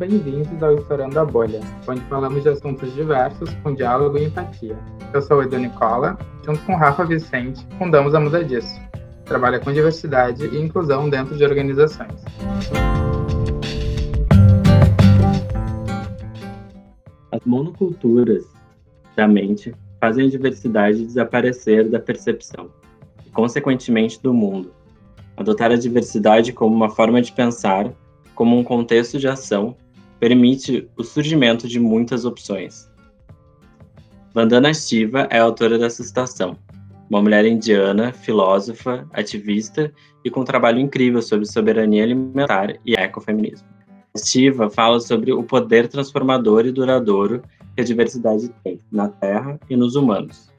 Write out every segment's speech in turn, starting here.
bem-vindos ao Estourando a Bolha, onde falamos de assuntos diversos com diálogo e empatia. Eu sou o Edu Nicola, junto com Rafa Vicente, fundamos a Muda Disso. Trabalha com diversidade e inclusão dentro de organizações. As monoculturas da mente fazem a diversidade desaparecer da percepção e, consequentemente, do mundo. Adotar a diversidade como uma forma de pensar como um contexto de ação, permite o surgimento de muitas opções. Vandana Shiva é autora dessa citação, uma mulher indiana, filósofa, ativista e com um trabalho incrível sobre soberania alimentar e ecofeminismo. Shiva fala sobre o poder transformador e duradouro que a diversidade tem na Terra e nos humanos.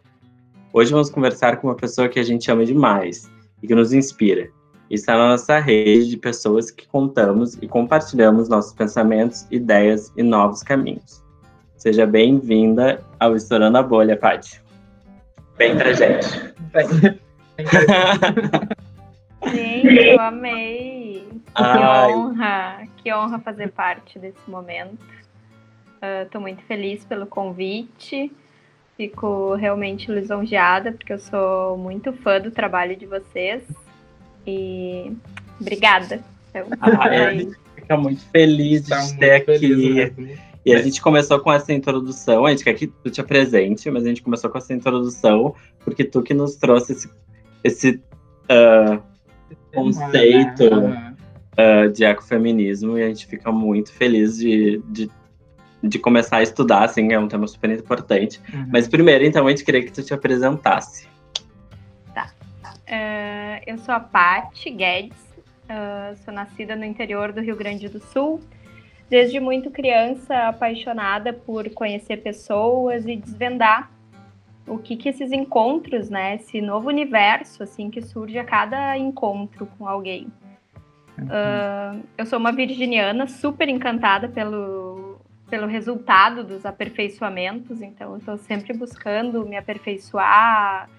Hoje vamos conversar com uma pessoa que a gente ama demais e que nos inspira, está na nossa rede de pessoas que contamos e compartilhamos nossos pensamentos, ideias e novos caminhos. Seja bem-vinda ao Estourando a Bolha, Paty. Vem pra gente. Gente, eu amei. Ai. Que honra, que honra fazer parte desse momento. Estou uh, muito feliz pelo convite. Fico realmente lisonjeada, porque eu sou muito fã do trabalho de vocês. E obrigada. Então, ah, a gente fica muito feliz de tá ter aqui. Feliz, né? E a gente começou com essa introdução, a gente quer que tu te apresente, mas a gente começou com essa introdução porque tu que nos trouxe esse, esse uh, conceito uh, de ecofeminismo e a gente fica muito feliz de, de, de, começar a estudar, assim, é um tema super importante. Uhum. Mas primeiro, então, a gente queria que tu te apresentasse. Uh, eu sou a Paty Guedes, uh, sou nascida no interior do Rio Grande do Sul. Desde muito criança, apaixonada por conhecer pessoas e desvendar o que, que esses encontros, né, esse novo universo assim que surge a cada encontro com alguém. Uh, eu sou uma virginiana super encantada pelo, pelo resultado dos aperfeiçoamentos, então estou sempre buscando me aperfeiçoar,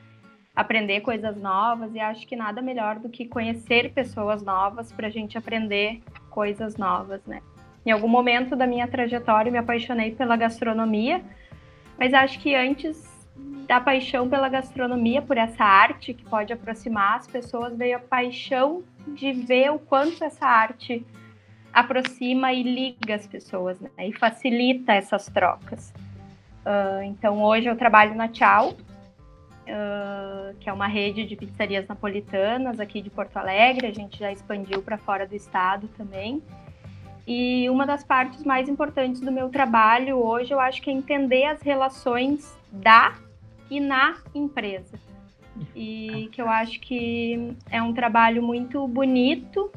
aprender coisas novas e acho que nada melhor do que conhecer pessoas novas para a gente aprender coisas novas, né? Em algum momento da minha trajetória me apaixonei pela gastronomia, mas acho que antes da paixão pela gastronomia, por essa arte que pode aproximar as pessoas, veio a paixão de ver o quanto essa arte aproxima e liga as pessoas, né? E facilita essas trocas. Uh, então hoje eu trabalho na Tchau, uh, que é uma rede de pizzarias napolitanas aqui de Porto Alegre. A gente já expandiu para fora do estado também. E uma das partes mais importantes do meu trabalho hoje, eu acho que é entender as relações da e na empresa. E que eu acho que é um trabalho muito bonito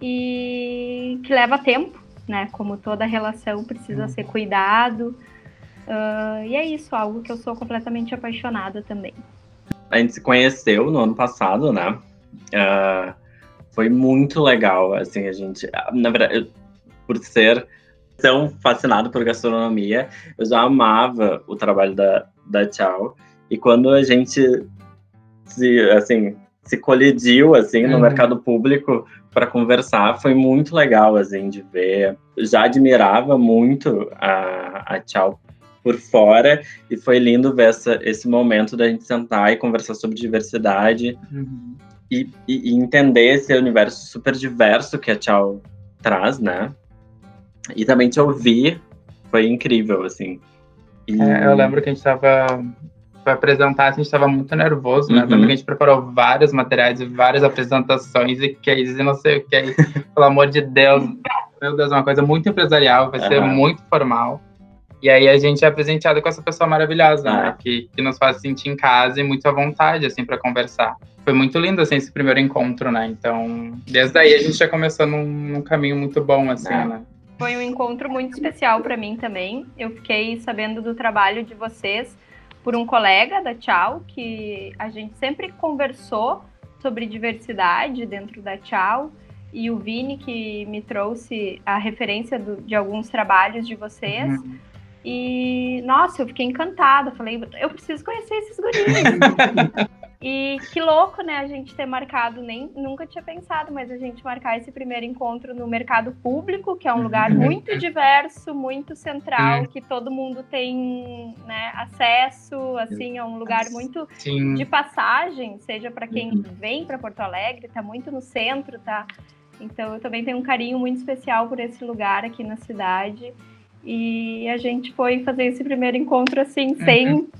e que leva tempo, né? Como toda relação precisa ser cuidado. Uh, e é isso, algo que eu sou completamente apaixonada também. A gente se conheceu no ano passado, né? Uh, foi muito legal, assim, a gente... Na verdade, eu, por ser tão fascinado por gastronomia, eu já amava o trabalho da, da Tchau. E quando a gente se, assim, se colidiu, assim, no uhum. mercado público para conversar, foi muito legal, assim, de ver. Já admirava muito a, a Tchau por fora e foi lindo ver essa, esse momento da gente sentar e conversar sobre diversidade uhum. e, e, e, entender esse universo super diverso que a Tchau traz, né? E também te ouvir foi incrível, assim. E... É, eu lembro que a gente estava para apresentar, a gente estava muito nervoso, né? Uhum. Que a gente preparou vários materiais e várias apresentações e que e não sei o que, pelo amor de Deus, meu Deus, é uma coisa muito empresarial, vai uhum. ser muito formal. E aí a gente é apresentado com essa pessoa maravilhosa, né? Que, que nos faz sentir em casa e muito à vontade, assim, para conversar. Foi muito lindo, assim, esse primeiro encontro, né? Então, desde aí a gente já começou num, num caminho muito bom, assim, é. né? Foi um encontro muito especial para mim também. Eu fiquei sabendo do trabalho de vocês por um colega da Tchau, que a gente sempre conversou sobre diversidade dentro da Tchau. E o Vini, que me trouxe a referência do, de alguns trabalhos de vocês. Uhum. E, nossa, eu fiquei encantada. Falei, eu preciso conhecer esses guris. E que louco, né, a gente ter marcado, nem nunca tinha pensado, mas a gente marcar esse primeiro encontro no mercado público, que é um lugar uhum. muito diverso, muito central, que todo mundo tem né, acesso, assim, é um lugar muito Sim. de passagem, seja para quem uhum. vem para Porto Alegre, tá muito no centro, tá? Então eu também tenho um carinho muito especial por esse lugar aqui na cidade. E a gente foi fazer esse primeiro encontro assim, sem uhum.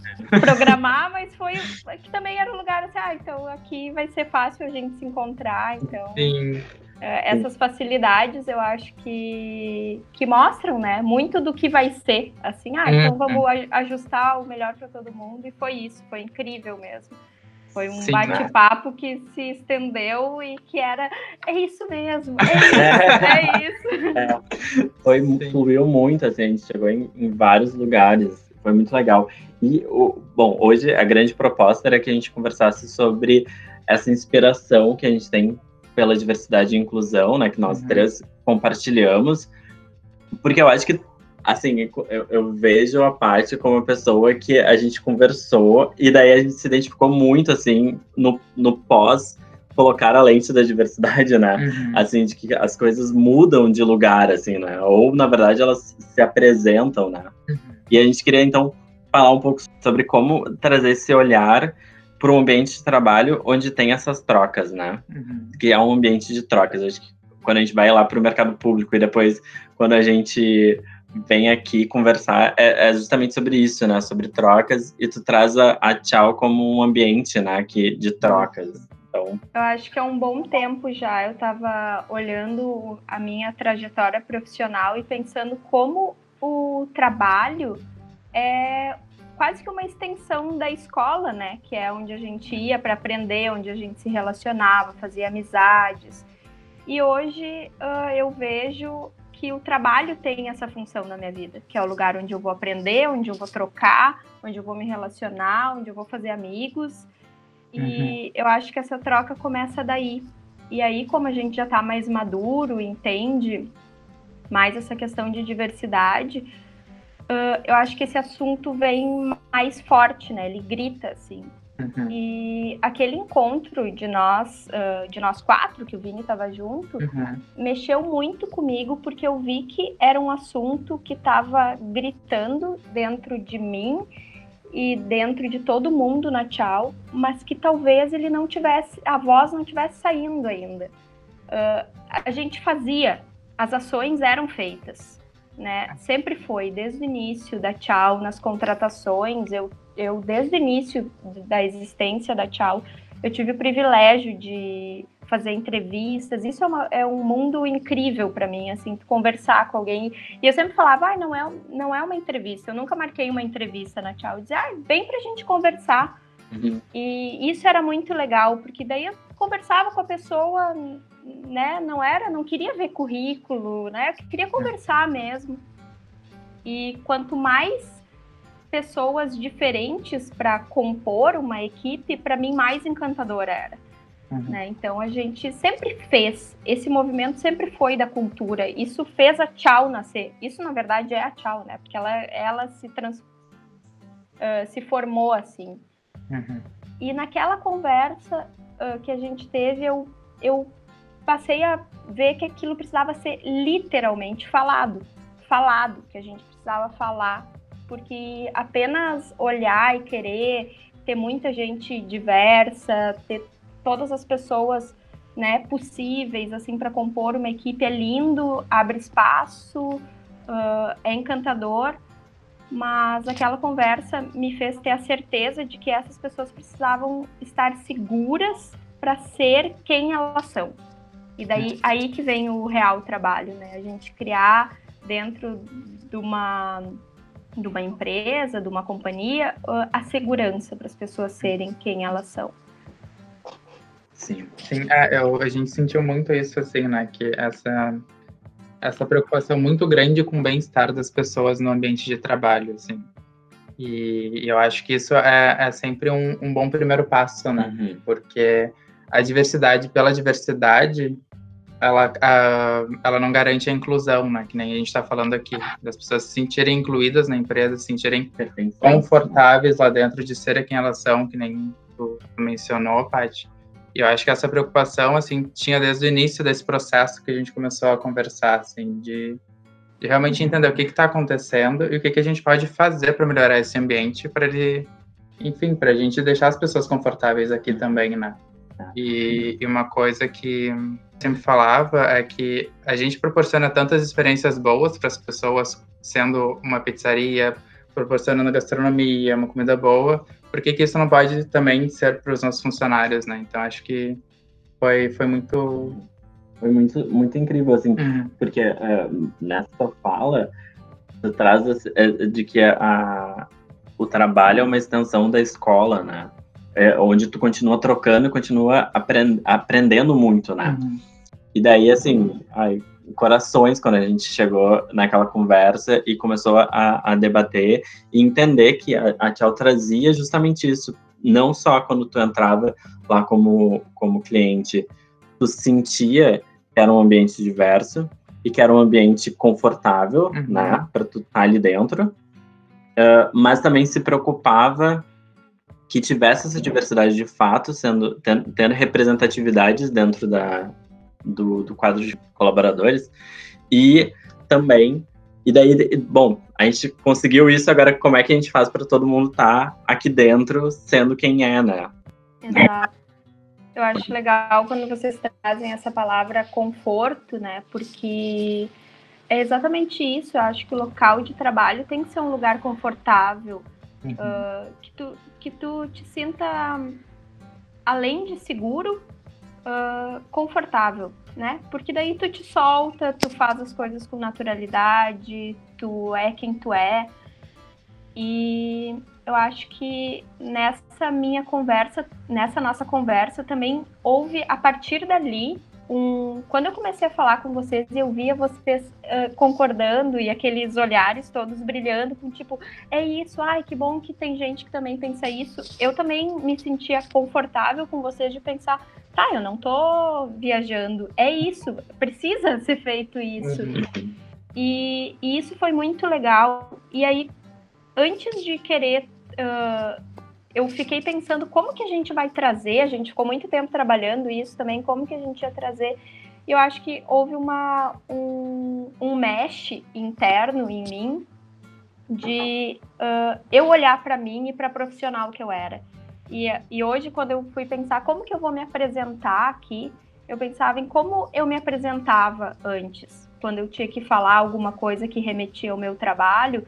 programar, mas foi que também era um lugar assim, ah, então aqui vai ser fácil a gente se encontrar, então. Sim. É, essas facilidades eu acho que, que mostram, né, muito do que vai ser, assim, ah, então uhum. vamos ajustar o melhor para todo mundo, e foi isso, foi incrível mesmo. Foi um bate-papo que se estendeu e que era é isso mesmo, é isso, é isso. É. Foi, fluiu muito, assim, a gente chegou em, em, vários lugares, foi muito legal. E, o, bom, hoje a grande proposta era que a gente conversasse sobre essa inspiração que a gente tem pela diversidade e inclusão, né, que nós uhum. três compartilhamos, porque eu acho que assim, eu, eu, vejo a parte como uma pessoa que a gente conversou e daí a gente se identificou muito, assim, no, no pós colocar a lente da diversidade, né? Uhum. Assim, de que as coisas mudam de lugar, assim, né? Ou, na verdade, elas se apresentam, né? Uhum. E a gente queria, então, falar um pouco sobre como trazer esse olhar para um ambiente de trabalho onde tem essas trocas, né? Uhum. Que é um ambiente de trocas. Acho que quando a gente vai lá para o mercado público e depois quando a gente vem aqui conversar é, é, justamente sobre isso, né? Sobre trocas e tu traz a, a Tchau como um ambiente, né? Aqui de trocas. Então... Eu acho que é um bom tempo já. Eu estava olhando a minha trajetória profissional e pensando como o trabalho é quase que uma extensão da escola, né? Que é onde a gente ia para aprender, onde a gente se relacionava, fazia amizades. E hoje uh, eu vejo que o trabalho tem essa função na minha vida, que é o lugar onde eu vou aprender, onde eu vou trocar, onde eu vou me relacionar, onde eu vou fazer amigos. E uhum. eu acho que essa troca começa daí. E aí, como a gente já está mais maduro, entende mais essa questão de diversidade, uh, eu acho que esse assunto vem mais forte, né? Ele grita, assim. Uhum. E aquele encontro de nós, uh, de nós quatro, que o Vini estava junto, uhum. mexeu muito comigo porque eu vi que era um assunto que estava gritando dentro de mim e dentro de todo mundo na Tchau, mas que talvez ele não tivesse, a voz não tivesse saindo ainda. Uh, a gente fazia, as ações eram feitas, né? Sempre foi, desde o início da Tchau, nas contratações, eu eu desde o início da existência da Tchau, eu tive o privilégio de fazer entrevistas. Isso é, uma, é um mundo incrível para mim, assim, conversar com alguém. E eu sempre falava, ah, não é, não é uma entrevista. Eu nunca marquei uma entrevista na Tchau. Eu dizia, ah, vem pra gente conversar. Uhum. E isso era muito legal, porque daí eu conversava com a pessoa, né? Não era, não queria ver currículo, né? Eu queria conversar mesmo. E quanto mais pessoas diferentes para compor uma equipe, para mim mais encantadora era. Uhum. Né? Então a gente sempre fez, esse movimento sempre foi da cultura. Isso fez a Tchau nascer. Isso na verdade é a Tchau, né? Porque ela, ela se, trans, uh, se formou assim. Uhum. E naquela conversa uh, que a gente teve, eu, eu passei a ver que aquilo precisava ser literalmente falado. Falado, que a gente precisava falar porque apenas olhar e querer ter muita gente diversa, ter todas as pessoas né, possíveis assim para compor uma equipe é lindo, abre espaço, uh, é encantador, mas aquela conversa me fez ter a certeza de que essas pessoas precisavam estar seguras para ser quem elas são. E daí aí que vem o real trabalho, né? A gente criar dentro de uma de uma empresa, de uma companhia, a segurança para as pessoas serem quem elas são. Sim, sim. É, eu, a gente sentiu muito isso, assim, né? Que essa, essa preocupação muito grande com o bem-estar das pessoas no ambiente de trabalho, assim. E, e eu acho que isso é, é sempre um, um, bom primeiro passo, né? Uhum. Porque a diversidade pela diversidade ela, a, ela não garante a inclusão, né? Que nem a gente está falando aqui, das pessoas se sentirem incluídas na empresa, se sentirem confortáveis lá dentro de serem quem elas são, que nem tu mencionou, Paty. E eu acho que essa preocupação, assim, tinha desde o início desse processo que a gente começou a conversar, assim, de, de realmente entender o que está acontecendo e o que, que a gente pode fazer para melhorar esse ambiente, para ele, enfim, para a gente deixar as pessoas confortáveis aqui também, né? E, e, uma coisa que sempre falava é que a gente proporciona tantas experiências boas para as pessoas, sendo uma pizzaria, proporcionando gastronomia, uma comida boa, por que, que isso não pode também ser para os nossos funcionários, né? Então acho que foi, foi muito. Foi muito, muito incrível, assim, uhum. porque uh, nessa fala, tu traz de que a, o trabalho é uma extensão da escola, né? É, onde tu continua trocando e continua aprend, aprendendo muito, né? Uhum. E daí, assim, ai, corações quando a gente chegou naquela conversa e começou a, a debater e entender que a, a Tchau trazia justamente isso. Não só quando tu entrava lá como, como cliente, tu sentia que era um ambiente diverso e que era um ambiente confortável, uhum. né, para tu estar tá ali dentro, uh, mas também se preocupava que tivesse essa diversidade de fato, sendo tendo, tendo representatividades dentro da, do, do quadro de colaboradores. E também, e daí, bom, a gente conseguiu isso, agora como é que a gente faz para todo mundo estar tá aqui dentro sendo quem é, né? Exato. Eu acho legal quando vocês trazem essa palavra conforto, né? Porque é exatamente isso. Eu acho que o local de trabalho tem que ser um lugar confortável, uh, que, tu, que tu te sinta, além de seguro, uh, confortável, né? Porque daí tu te solta, tu faz as coisas com naturalidade, tu é quem tu é. E eu acho que nessa minha conversa, nessa nossa conversa também houve a partir dali um, quando eu comecei a falar com vocês, eu via vocês uh, concordando e aqueles olhares todos brilhando, com tipo, é isso, ai, que bom que tem gente que também pensa isso. Eu também me sentia confortável com vocês de pensar, tá, eu não tô viajando, é isso, precisa ser feito isso. Uhum. E, e, isso foi muito legal. E aí, antes de querer uh, eu fiquei pensando como que a gente vai trazer, a gente ficou muito tempo trabalhando isso também, como que a gente ia trazer. E eu acho que houve uma, um, um mesh interno em mim de uh, eu olhar para mim e para profissional que eu era. E, e hoje, quando eu fui pensar como que eu vou me apresentar aqui, eu pensava em como eu me apresentava antes, quando eu tinha que falar alguma coisa que remetia ao meu trabalho,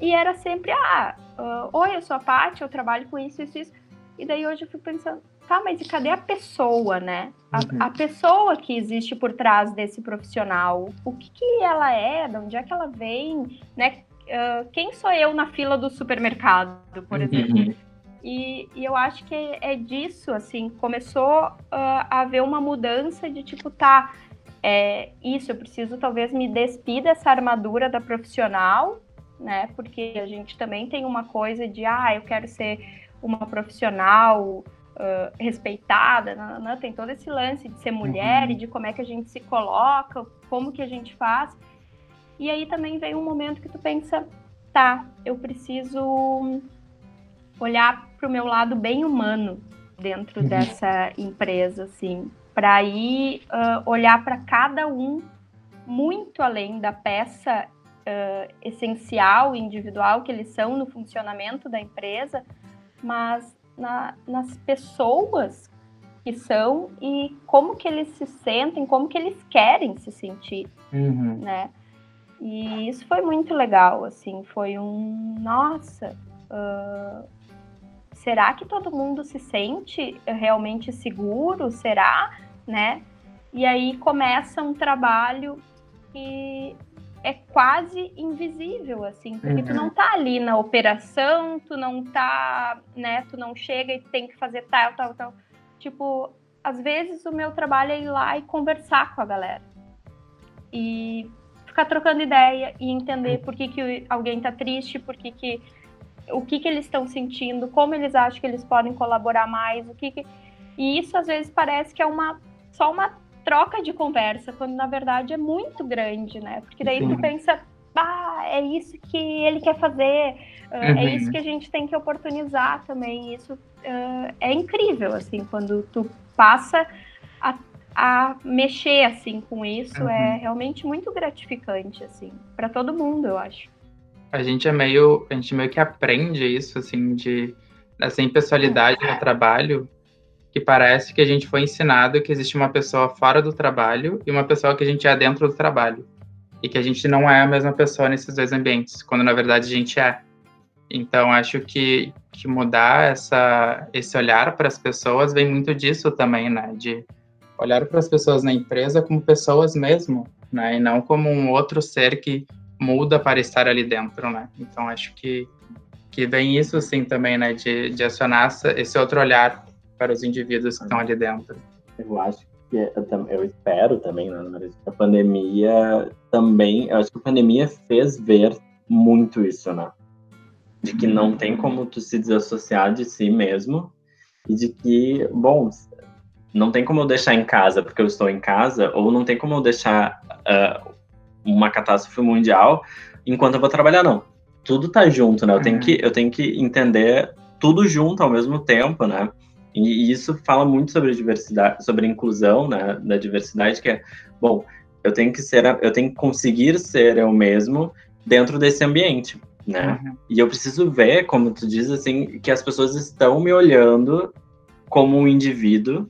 e era sempre, ah, uh, oi, eu sou a Paty, eu trabalho com isso, isso, isso. E daí hoje eu fico pensando, tá, mas e cadê a pessoa, né? A, uhum. a pessoa que existe por trás desse profissional. O que, que ela é, de onde é que ela vem, né? Uh, quem sou eu na fila do supermercado, por uhum. exemplo? E, e, eu acho que é, é disso, assim, começou uh, a haver uma mudança de tipo, tá, é, isso, eu preciso talvez me despir dessa armadura da profissional né? Porque a gente também tem uma coisa de, ah, eu quero ser uma profissional uh, respeitada, não, não, tem todo esse lance de ser mulher uhum. e de como é que a gente se coloca, como que a gente faz. E aí também vem um momento que tu pensa, tá, eu preciso olhar para o meu lado bem humano dentro uhum. dessa empresa, assim, para ir uh, olhar para cada um muito além da peça uh, essencial e individual que eles são no funcionamento da empresa, mas na, nas pessoas que são e como que eles se sentem, como que eles querem se sentir, uhum. né? E isso foi muito legal, assim, foi um, nossa, uh, será que todo mundo se sente realmente seguro? Será, né? E aí começa um trabalho que é quase invisível, assim, porque uhum. tu não tá ali na operação, tu não tá, né, tu não chega e tem que fazer tal, tal, tal. Tipo, às vezes o meu trabalho é ir lá e conversar com a galera. E ficar trocando ideia e entender por que, que alguém tá triste, por que, que o que, que eles estão sentindo, como eles acham que eles podem colaborar mais, o que, que... E isso às vezes parece que é uma só uma troca de conversa, quando na verdade é muito grande, né? Porque daí Sim. tu pensa, ah, é isso que ele quer fazer, Uh, uhum. É isso que a gente tem que oportunizar também. Isso uh, é incrível, assim, quando tu passa a, a mexer assim com isso, é uhum. é realmente muito gratificante, assim, para todo mundo, eu acho. A gente é meio, a gente meio que aprende isso, assim, de essa impessoalidade no trabalho, que parece que a gente foi ensinado que existe uma pessoa fora do trabalho e uma pessoa que a gente é dentro do trabalho. E que a gente não é a mesma pessoa nesses dois ambientes, quando na verdade a gente é. Então, acho que, que mudar essa, esse olhar para as pessoas vem muito disso também, né? De olhar para as pessoas na empresa como pessoas mesmo, né? E não como um outro ser que muda para estar ali dentro, né? Então, acho que, que vem isso, sim, também, né? De, de acionar esse outro olhar para os indivíduos que estão ali dentro. Eu acho que, eu, eu espero também, né, que a pandemia também, eu acho que a pandemia fez ver muito isso, né? de que não tem como tu se desassociar de si mesmo e de que, bom, não tem como eu deixar em casa porque eu estou em casa, ou não tem como eu deixar uh, uma catástrofe mundial enquanto eu vou trabalhar, não. Tudo tá junto, né? Eu tenho que, eu tenho que entender tudo junto ao mesmo tempo, né? E, e isso fala muito sobre diversidade, sobre inclusão, né? Da diversidade, que é, bom, eu tenho que ser, eu tenho que conseguir ser eu mesmo dentro desse ambiente né? Uhum. E eu preciso ver, como tu diz, assim, que as pessoas estão me olhando como um indivíduo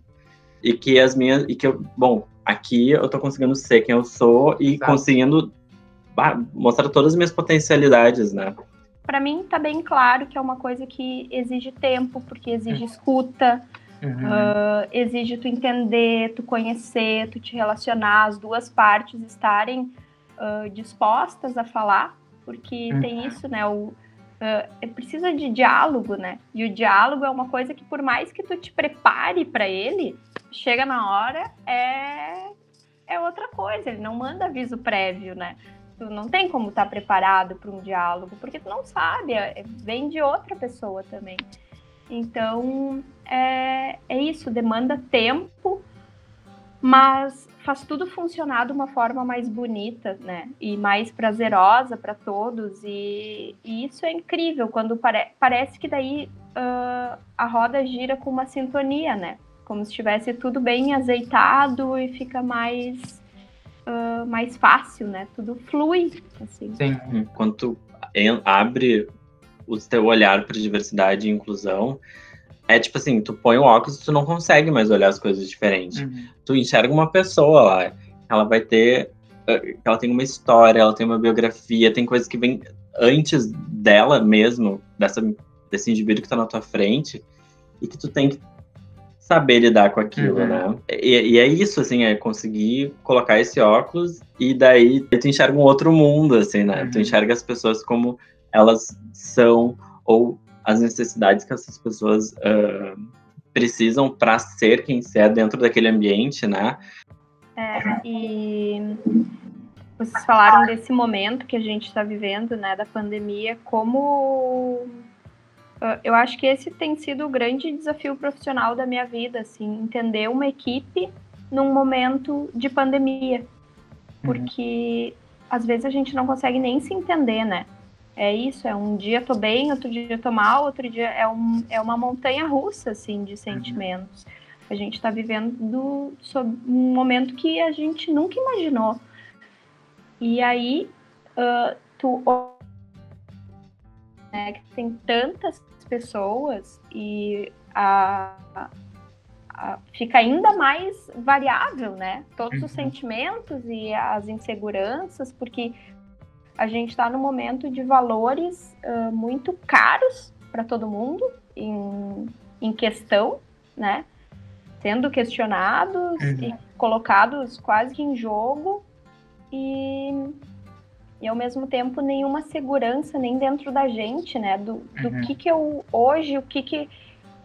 e que as minhas e que eu, bom, aqui eu tô conseguindo ser quem eu sou e Exato. conseguindo mostrar todas as minhas potencialidades, né? Para mim tá bem claro que é uma coisa que exige tempo, porque exige uhum. escuta, uhum. uh, exige tu entender, tu conhecer, tu te relacionar, as duas partes estarem uh, dispostas a falar porque uhum. tem isso, né? O, uh, precisa de diálogo, né? E o diálogo é uma coisa que, por mais que tu te prepare para ele, chega na hora, é, é outra coisa. Ele não manda aviso prévio, né? Tu não tem como estar tá preparado para um diálogo, porque tu não sabe, é, vem de outra pessoa também. Então, é, é isso, demanda tempo, mas faz tudo funcionar de uma forma mais bonita, né? E mais prazerosa para todos. E, e, isso é incrível quando pare parece que daí uh, a roda gira com uma sintonia, né? Como se estivesse tudo bem azeitado e fica mais uh, mais fácil, né? Tudo flui, assim. Sim. Quando tu abre o teu olhar para diversidade e inclusão, é tipo assim, tu põe o óculos e tu não consegue mais olhar as coisas diferentes. Uhum. Tu enxerga uma pessoa lá, ela vai ter. Ela tem uma história, ela tem uma biografia, tem coisas que vêm antes dela mesmo, dessa, desse indivíduo que tá na tua frente, e que tu tem que saber lidar com aquilo, uhum. né? E, e, é isso, assim, é conseguir colocar esse óculos e daí tu enxerga um outro mundo, assim, né? Uhum. Tu enxerga as pessoas como elas são, ou as necessidades que essas pessoas uh, precisam para ser quem ser dentro daquele ambiente, né? É, e vocês falaram desse momento que a gente está vivendo, né, da pandemia, como eu acho que esse tem sido o grande desafio profissional da minha vida, assim, entender uma equipe num momento de pandemia, uhum. porque uhum. às vezes a gente não consegue nem se entender, né? é isso, é um dia tô bem, outro dia tô mal, outro dia é, um, é uma montanha russa, assim, de uhum. sentimentos. Uhum. A gente está vivendo sob um momento que a gente nunca imaginou. E aí, uh, tu né, que tem tantas pessoas e a, a, fica ainda mais variável, né? Todos uhum. os sentimentos e as inseguranças, porque a gente está no momento de valores uh, muito caros para todo mundo em, em questão, né? Sendo questionados uhum. e colocados quase que em jogo e, e ao mesmo tempo nenhuma segurança nem dentro da gente, né? Do, do uhum. que que eu hoje, o que que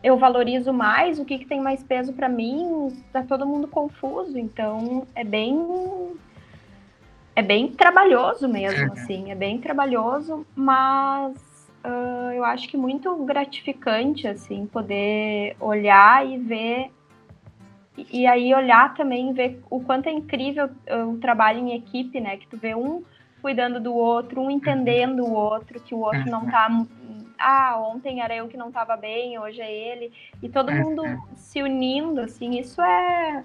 eu valorizo mais, o que que tem mais peso para mim, tá todo mundo confuso, então é bem é bem trabalhoso mesmo, uhum. assim, é bem trabalhoso, mas uh, eu acho que muito gratificante, assim, poder olhar e ver e, e aí olhar também ver o quanto é incrível o trabalho em equipe, né? Que tu vê um cuidando do outro, um entendendo o outro, que o outro não tá. Ah, ontem era eu que não tava bem, hoje é ele. E todo mundo se unindo, assim, isso é.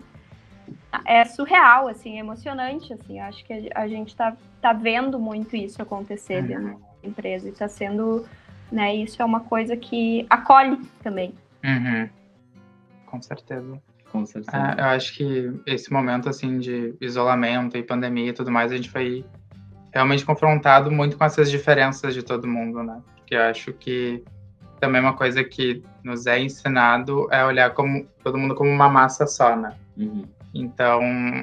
É surreal, assim, é emocionante, assim. Acho que a gente tá, tá vendo muito isso acontecer dentro da empresa. E tá sendo, né, isso é uma coisa que acolhe também. Uhum. Com certeza. Com certeza. É, eu acho que esse momento, assim, de isolamento e pandemia e tudo mais, a gente foi realmente confrontado muito com essas diferenças de todo mundo, né? Porque eu acho que também uma coisa que nos é ensinado é olhar como todo mundo como uma massa só, né? Uhum. Então,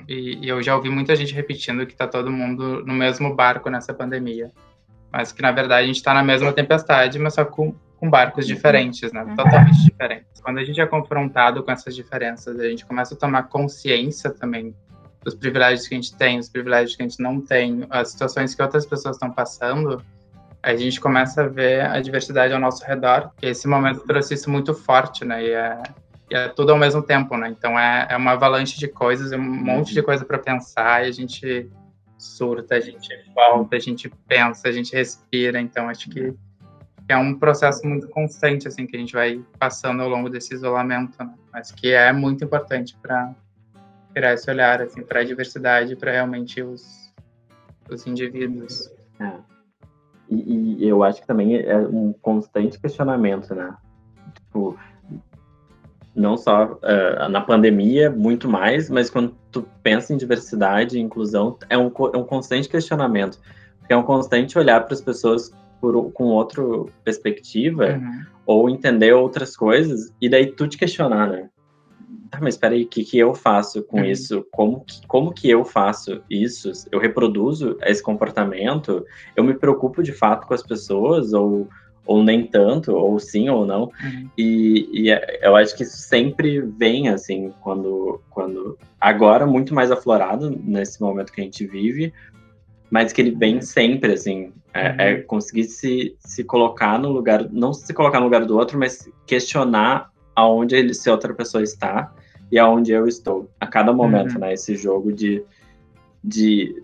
e, e, eu já ouvi muita gente repetindo que tá todo mundo no mesmo barco nessa pandemia. Mas que, na verdade, a gente está na mesma tempestade, mas só com com barcos uhum. diferentes, né? Uhum. Totalmente diferentes. Quando a gente é confrontado com essas diferenças, a gente começa a tomar consciência também dos privilégios que a gente tem, dos privilégios que a gente não tem, as situações que outras pessoas estão passando, a gente começa a ver a diversidade ao nosso redor. E esse momento trouxe isso muito forte, né? E é, e é tudo ao mesmo tempo, né? Então é, é uma avalanche de coisas, é um monte de coisa para pensar e a gente surta, a gente volta, a gente pensa, a gente respira. Então acho que é um processo muito constante assim que a gente vai passando ao longo desse isolamento, né? mas que é muito importante para criar esse olhar assim para a diversidade, para realmente os os indivíduos. É. E, e, eu acho que também é um constante questionamento, né? Tipo, não só uh, na pandemia, muito mais, mas quando tu pensa em diversidade e inclusão, é um, é um constante questionamento. Porque é um constante olhar para as pessoas por, com outra perspectiva uhum. ou entender outras coisas e daí tu te questionar, né? Ah, mas espera aí, o que, que eu faço com uhum. isso? Como que, como que eu faço isso? Eu reproduzo esse comportamento? Eu me preocupo de fato com as pessoas ou, ou nem tanto, ou sim ou não? Uhum. E, e é, eu acho que isso sempre vem, assim, quando, quando... Agora, muito mais aflorado nesse momento que a gente vive, mas que ele vem sempre, assim, é, uhum. é, conseguir se, se colocar no lugar, não se colocar no lugar do outro, mas questionar aonde ele, se outra pessoa está e aonde eu estou, a cada momento, uhum. né, esse jogo de, de,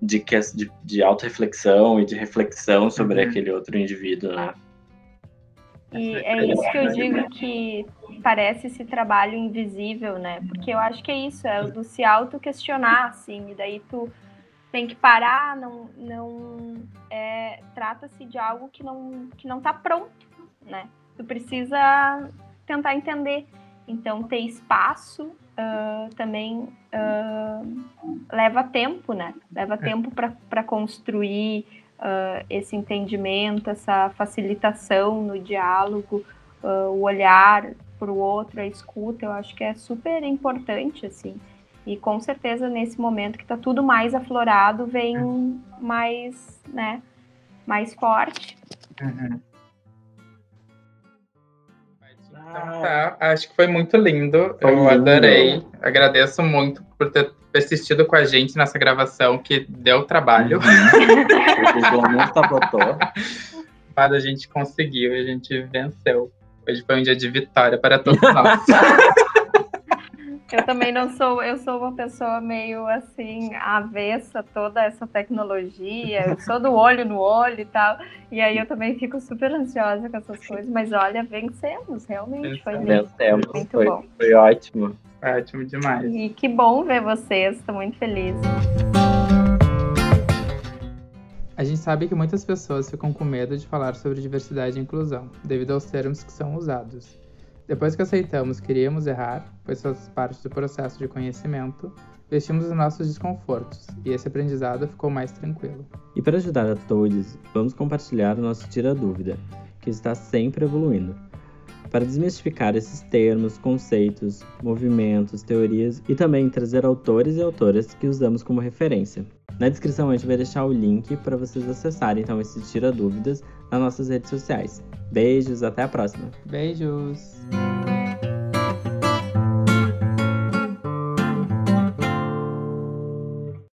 de, de, de auto-reflexão e de reflexão sobre uhum. aquele outro indivíduo, né. E é isso que eu digo que parece esse trabalho invisível, né? Porque eu acho que é isso, é o do se auto-questionar, assim, e daí tu tem que parar, não, não é, trata-se de algo que não que não está pronto, né? Tu precisa tentar entender. Então ter espaço uh, também uh, leva tempo, né? Leva é. tempo para construir uh, esse entendimento, essa facilitação no diálogo, o olhar para o outro, a escuta. Eu acho que é super importante assim. E com certeza nesse momento que está tudo mais aflorado, vem mais, né, mais forte. Uhum. Então, tá, acho que foi muito lindo. Foi Eu lindo. adorei. Agradeço muito por ter persistido com a gente nessa gravação que deu trabalho. Uhum. Mas a gente conseguiu, a gente venceu. Hoje foi um dia de vitória para todos nós. Eu também não sou, eu sou uma pessoa meio assim, avessa toda essa tecnologia, eu sou do olho no olho e tal. E aí eu também fico super ansiosa com essas coisas, mas olha, vencemos, realmente. Foi vencemos, muito foi, bom. Foi ótimo. Ótimo demais. E que bom ver vocês, estou muito feliz. A gente sabe que muitas pessoas ficam com medo de falar sobre diversidade e inclusão, devido aos termos que são usados. Depois que aceitamos que iríamos errar, pois faz parte do processo de conhecimento, vestimos os nossos desconfortos e esse aprendizado ficou mais tranquilo. E para ajudar a todos, vamos compartilhar o nosso Tira Dúvida, que está sempre evoluindo. Para desmistificar esses termos, conceitos, movimentos, teorias e também trazer autores e autoras que usamos como referência. Na descrição a gente vai deixar o link para vocês acessarem então esse Tira Dúvidas nas nossas redes sociais. Beijos, até a próxima. Beijos.